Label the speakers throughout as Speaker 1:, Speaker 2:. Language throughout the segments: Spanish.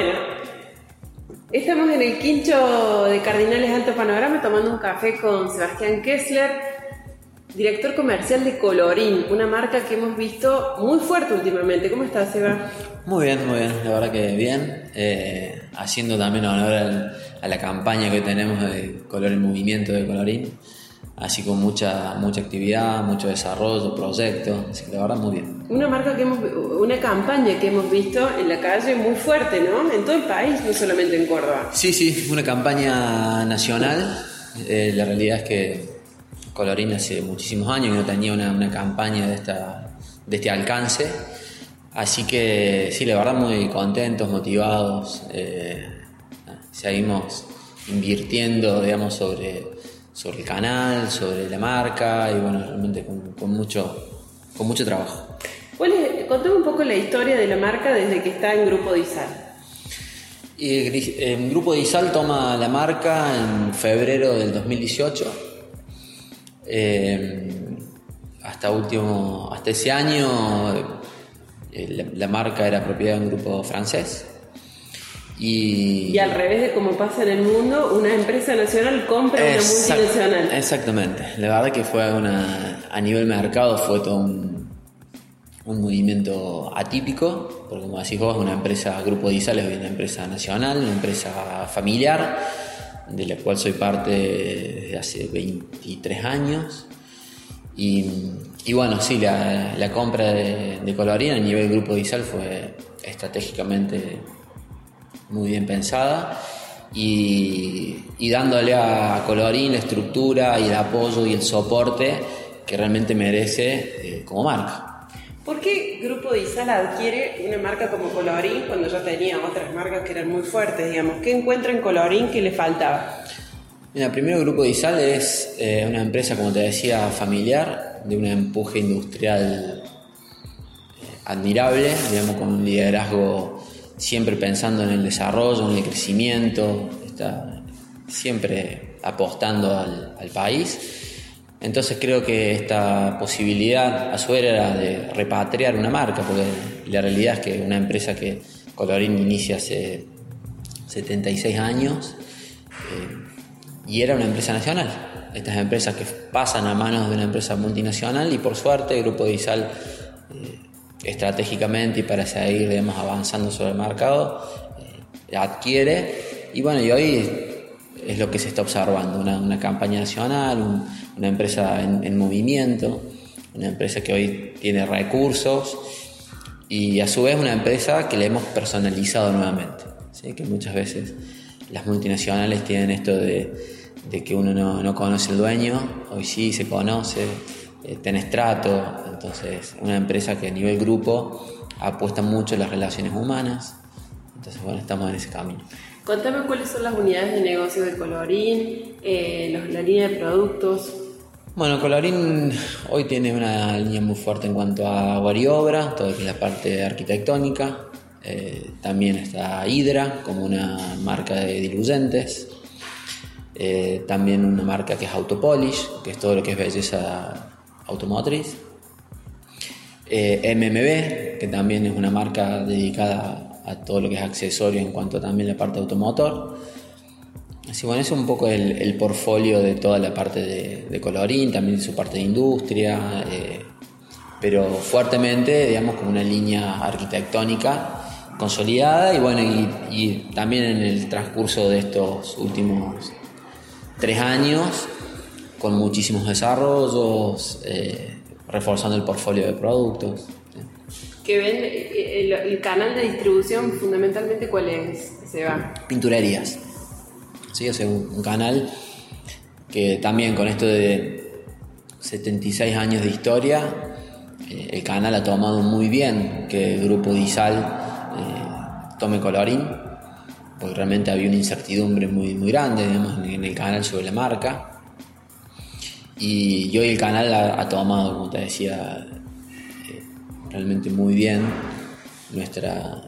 Speaker 1: Bueno, estamos en el quincho de Cardinales Alto Panorama tomando un café con Sebastián Kessler, director comercial de Colorín, una marca que hemos visto muy fuerte últimamente. ¿Cómo estás, Seba?
Speaker 2: Muy bien, muy bien, la verdad que bien. Eh, haciendo también honor a la campaña que tenemos de Color en Movimiento de Colorín así con mucha, mucha actividad, mucho desarrollo, proyectos, así que la verdad muy bien.
Speaker 1: Una marca que hemos, una campaña que hemos visto en la calle muy fuerte, ¿no? En todo el país, no solamente en Córdoba.
Speaker 2: Sí, sí, una campaña nacional. Eh, la realidad es que Colorín hace muchísimos años que no tenía una, una campaña de, esta, de este alcance. Así que sí, la verdad muy contentos, motivados. Eh, seguimos invirtiendo, digamos, sobre sobre el canal, sobre la marca y bueno, realmente con, mucho, con mucho trabajo.
Speaker 1: Bueno, contame un poco la historia de la marca desde que está en Grupo Disal.
Speaker 2: Y en Grupo Disal toma la marca en febrero del 2018. Eh, hasta último, hasta ese año eh, la marca era propiedad de un grupo francés
Speaker 1: y, al revés de como pasa en el mundo, una empresa nacional compra una multinacional.
Speaker 2: Exactamente. La verdad que fue una, a nivel mercado fue todo un, un movimiento atípico, porque como decís vos, una empresa, Grupo Diesel es una empresa nacional, una empresa familiar, de la cual soy parte desde hace 23 años. Y, bueno, sí, la, la compra de, de Colorín a nivel Grupo Diesel fue estratégicamente muy bien pensada y, dándole a Colorín la estructura y el apoyo y el soporte que realmente merece eh, como marca.
Speaker 1: ¿Por qué Grupo Disal adquiere una marca como Colorín cuando ya tenía otras marcas que eran muy fuertes, digamos? ¿Qué encuentra en Colorín que le faltaba?
Speaker 2: Mira, primero Grupo Disal es eh, una empresa, como te decía, familiar, de un empuje industrial eh, admirable, digamos, con un liderazgo siempre pensando en el desarrollo, en el crecimiento, está siempre apostando al, país. Entonces creo que esta posibilidad a su era de repatriar una marca, porque la realidad es que una empresa que Colorín inicia hace 76 años eh, y era una empresa nacional. Estas empresas que pasan a manos de una empresa multinacional y por suerte el Grupo eh, estratégicamente y para seguir digamos, avanzando sobre el mercado, eh, adquiere y bueno, y hoy es lo que se está observando, una, campaña nacional, una empresa en, movimiento, una empresa que hoy tiene recursos y a su vez una empresa que le hemos personalizado nuevamente, ¿sí? que muchas veces las multinacionales tienen esto de, que uno no, no conoce el dueño, hoy sí se conoce, eh, tenés trato, entonces una empresa que a nivel grupo apuesta mucho en las relaciones humanas, entonces bueno, estamos en ese camino.
Speaker 1: Contame cuáles son las unidades de negocio de Colorín, eh, la línea de productos.
Speaker 2: Bueno, Colorín hoy tiene una línea muy fuerte en cuanto a obra, todo lo que es la parte arquitectónica. Eh, también está Hydra como una marca de diluyentes. Eh, también una marca que es Autopolish, que es todo lo que es belleza automotriz. Eh, MMB, que también es una marca dedicada a todo lo que es accesorio en cuanto también a la parte automotor. Así bueno, es un poco el, portfolio de toda la parte de, colorín, también su parte de industria, eh, pero fuertemente, digamos, como una línea arquitectónica consolidada y bueno, y también en el transcurso de estos últimos tres años con muchísimos desarrollos, eh, reforzando el portfolio de productos.
Speaker 1: ¿Que ven eh, el, canal de distribución fundamentalmente cuál es, va
Speaker 2: Pinturerías. Sí, o sea, un, canal que también con esto de 76 años de historia, eh, el canal ha tomado muy bien que el grupo Disal tome colorín, porque realmente había una incertidumbre muy, muy grande en el canal sobre la marca. Y, hoy el canal ha, tomado, como te decía, eh, realmente muy bien nuestra,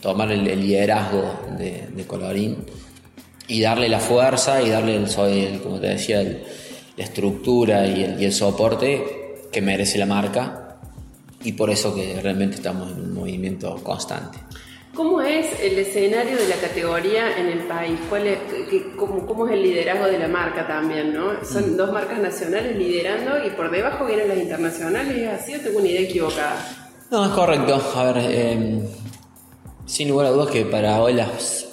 Speaker 2: tomar el, liderazgo de, Colorín y darle la fuerza y darle, el, como te decía, la estructura y el, y el soporte que merece la marca y por eso que realmente estamos en un movimiento constante.
Speaker 1: ¿Cómo es el escenario de la categoría en el país? ¿Cuál es, cómo, es el liderazgo de la marca también? ¿no? Son mm. dos marcas nacionales liderando y por debajo vienen las internacionales. ¿Es así o tengo una idea equivocada?
Speaker 2: No, es correcto. A ver, em, sin lugar a dudas que para hoy las,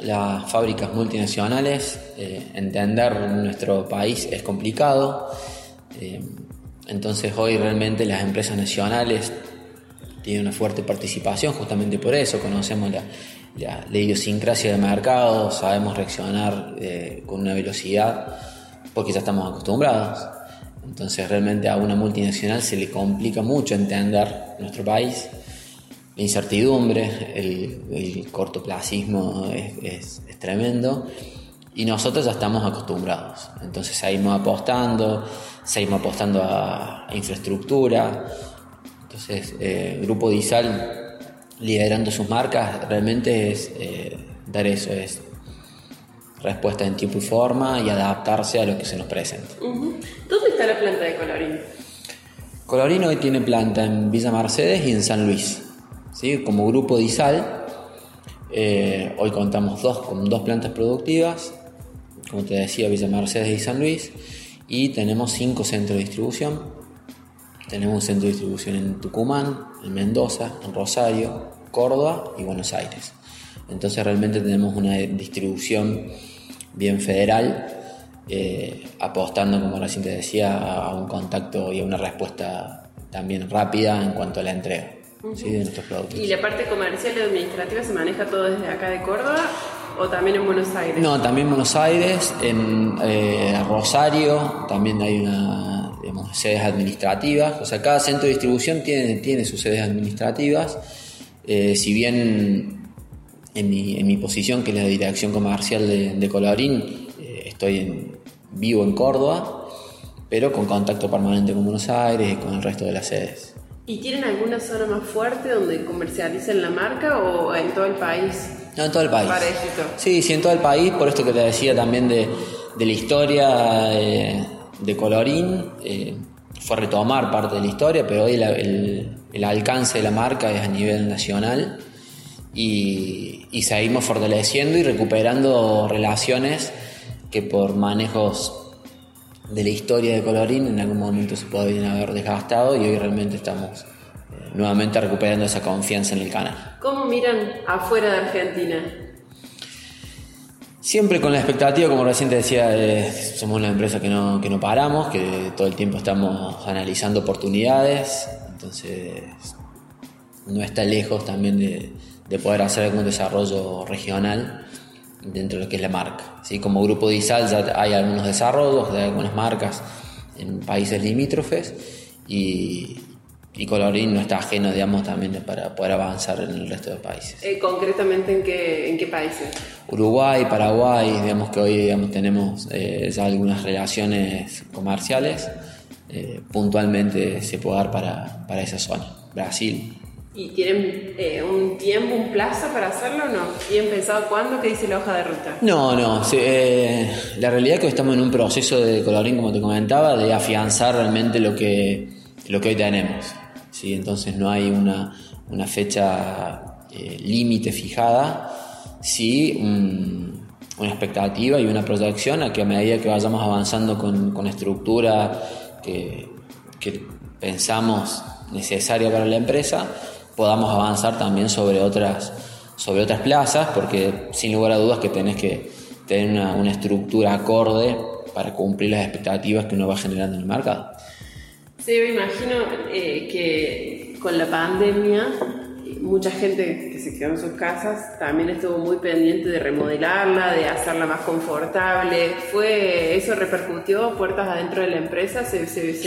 Speaker 2: las fábricas multinacionales eh, entender nuestro país es complicado. Em, entonces hoy realmente las empresas nacionales tiene una fuerte participación justamente por eso, conocemos la, la, idiosincrasia del mercado, sabemos reaccionar eh, con una velocidad porque ya estamos acostumbrados. Entonces realmente a una multinacional se le complica mucho entender nuestro país. La incertidumbre, el, el cortoplacismo es, es, tremendo y nosotros ya estamos acostumbrados. Entonces seguimos apostando, seguimos apostando a infraestructura, entonces, eh, Grupo Disal liderando sus marcas realmente es eh, dar eso, es respuesta en tiempo y forma y adaptarse a lo que se nos presenta.
Speaker 1: ¿Dónde está la planta de Colorín?
Speaker 2: Colorín hoy tiene planta en Villa Mercedes y en San Luis. ¿sí? Como Grupo Disal, eh, hoy contamos dos, con dos plantas productivas, como te decía, Villa Mercedes y San Luis, y tenemos cinco centros de distribución tenemos un centro de distribución en Tucumán, en Mendoza, en Rosario, Córdoba y Buenos Aires. Entonces realmente tenemos una distribución bien federal, eh, apostando, como recién te decía, a un contacto y a una respuesta también rápida en cuanto a la entrega de nuestros productos.
Speaker 1: ¿Y la parte comercial y administrativa se maneja todo desde acá de Córdoba o también en Buenos Aires?
Speaker 2: No, también en Buenos Aires, en eh, Rosario también hay una sedes administrativas. O sea, cada centro de distribución tiene, tiene sus sedes administrativas. Eh, si bien en mi, en mi, posición, que es la dirección comercial de, Colorín, eh, estoy en, vivo en Córdoba, pero con contacto permanente con Buenos Aires y con el resto de las sedes.
Speaker 1: ¿Y tienen alguna zona más fuerte donde comercialicen la marca o en todo el país?
Speaker 2: No, en todo el país. Sí, sí, en todo el país, por esto que te decía también de, de la historia. Eh, de Colorín eh, fue retomar parte de la historia, pero hoy el, alcance de la marca es a nivel nacional y, seguimos fortaleciendo y recuperando relaciones que por manejos de la historia de Colorín en algún momento se podrían haber desgastado y hoy realmente estamos eh, nuevamente recuperando esa confianza en el canal.
Speaker 1: ¿Cómo miran afuera de Argentina?
Speaker 2: Siempre con la expectativa, como recién te decía, somos una empresa que no, que no paramos, que todo el tiempo estamos analizando oportunidades, entonces no está lejos también de, poder hacer algún desarrollo regional dentro de lo que es la marca. ¿sí? Como grupo de ISAL ya hay algunos desarrollos de algunas marcas en países limítrofes y, y Colorín no está ajeno, digamos, también para poder avanzar en el resto de países.
Speaker 1: Eh, ¿Concretamente en qué, en qué países?
Speaker 2: Uruguay, Paraguay, digamos que hoy digamos, tenemos eh, ya algunas relaciones comerciales, eh, puntualmente se puede dar para, para, esa zona, Brasil.
Speaker 1: ¿Y tienen un tiempo, un plazo para hacerlo o no? ¿Tienen pensado cuándo? ¿Qué dice la hoja de ruta?
Speaker 2: No, no. la realidad es que estamos en un proceso de Colorín, como te comentaba, de afianzar realmente lo que, lo que hoy tenemos. ¿Sí? entonces no hay una, fecha eh, límite fijada, sí una expectativa y una proyección a que a medida que vayamos avanzando con, con estructura que, pensamos necesaria para la empresa, podamos avanzar también sobre otras, sobre otras plazas, porque sin lugar a dudas que tenés que tener una, una estructura acorde para cumplir las expectativas que uno va generando en el mercado.
Speaker 1: Sí, me imagino eh, que con la pandemia mucha gente que se quedó en sus casas también estuvo muy pendiente de remodelarla, de hacerla más confortable. ¿Fue eso repercutió puertas adentro de la empresa? ¿Se,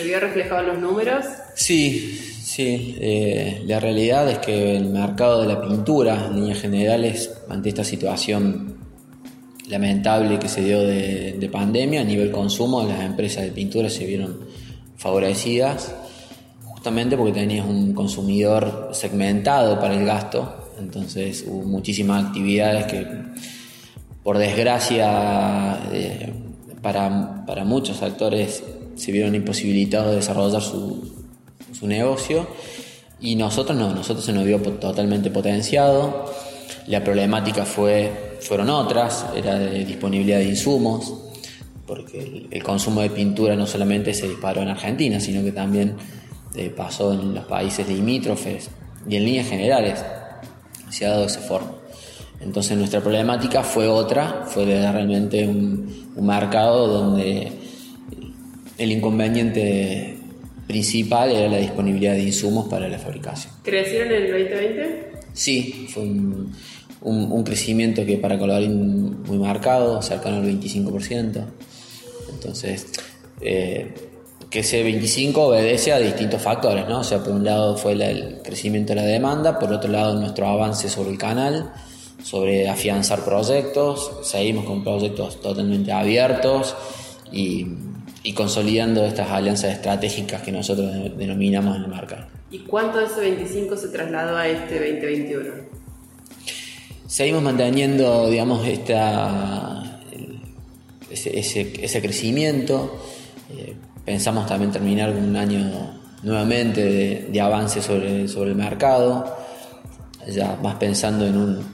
Speaker 1: vio reflejado en los números?
Speaker 2: Sí, sí. Eh, la realidad es que el mercado de la pintura, en líneas generales, ante esta situación lamentable que se dio de pandemia, a nivel consumo, las empresas de pintura se vieron favorecidas, justamente porque tenías un consumidor segmentado para el gasto, entonces hubo muchísimas actividades que, por desgracia, eh, para, para, muchos actores se vieron imposibilitados de desarrollar su, su negocio. Y nosotros no, nosotros se nos vio totalmente potenciado. La problemática fue, fueron otras, era de disponibilidad de insumos, porque el, consumo de pintura no solamente se disparó en Argentina, sino que también eh, pasó en los países limítrofes y en líneas generales se ha dado esa forma. Entonces nuestra problemática fue otra, fue de realmente un, un mercado donde el inconveniente principal era la disponibilidad de insumos para la fabricación.
Speaker 1: ¿Crecieron en el 2020?
Speaker 2: Sí, fue un, un, crecimiento que para Colorín muy marcado, cercano al 25%. Entonces, eh, que ese 25 obedece a distintos factores, ¿no? O sea, por un lado fue el crecimiento de la demanda, por otro lado nuestro avance sobre el canal, sobre afianzar proyectos, seguimos con proyectos totalmente abiertos y, y consolidando estas alianzas estratégicas que nosotros denominamos en el mercado.
Speaker 1: ¿Y cuánto de ese 25 se trasladó a este 2021?
Speaker 2: seguimos manteniendo, digamos, esta, ese, crecimiento. Eh, pensamos también terminar un año nuevamente de, avance sobre, sobre el mercado, ya más pensando en un,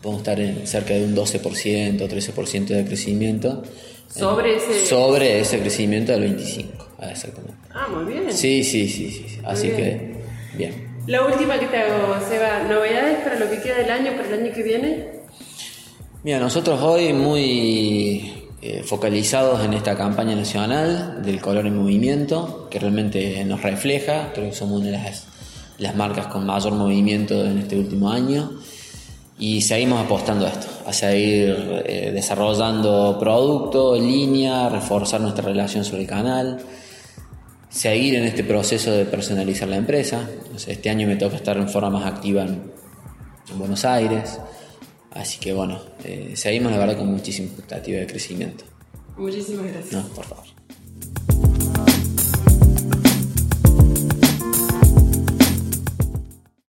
Speaker 2: podemos estar en cerca de un 12%, 13% de crecimiento.
Speaker 1: ¿Sobre ese?
Speaker 2: Sobre ese crecimiento del 25%, exactamente.
Speaker 1: Ah, muy bien.
Speaker 2: Sí, sí, sí, sí. Así que, bien.
Speaker 1: La última que te hago, Seba, ¿novedades para lo que queda del año, para el año que viene?
Speaker 2: Mira, nosotros hoy muy eh, focalizados en esta campaña nacional del color en movimiento, que realmente nos refleja, creo que somos una de las, marcas con mayor movimiento en este último año y seguimos apostando a esto, a seguir eh, desarrollando producto, línea, reforzar nuestra relación sobre el canal seguir en este proceso de personalizar la empresa. este año me toca estar en forma más activa en, Buenos Aires. Así que bueno, eh, seguimos la verdad con muchísima expectativa de crecimiento.
Speaker 1: Muchísimas gracias.
Speaker 2: No, por favor.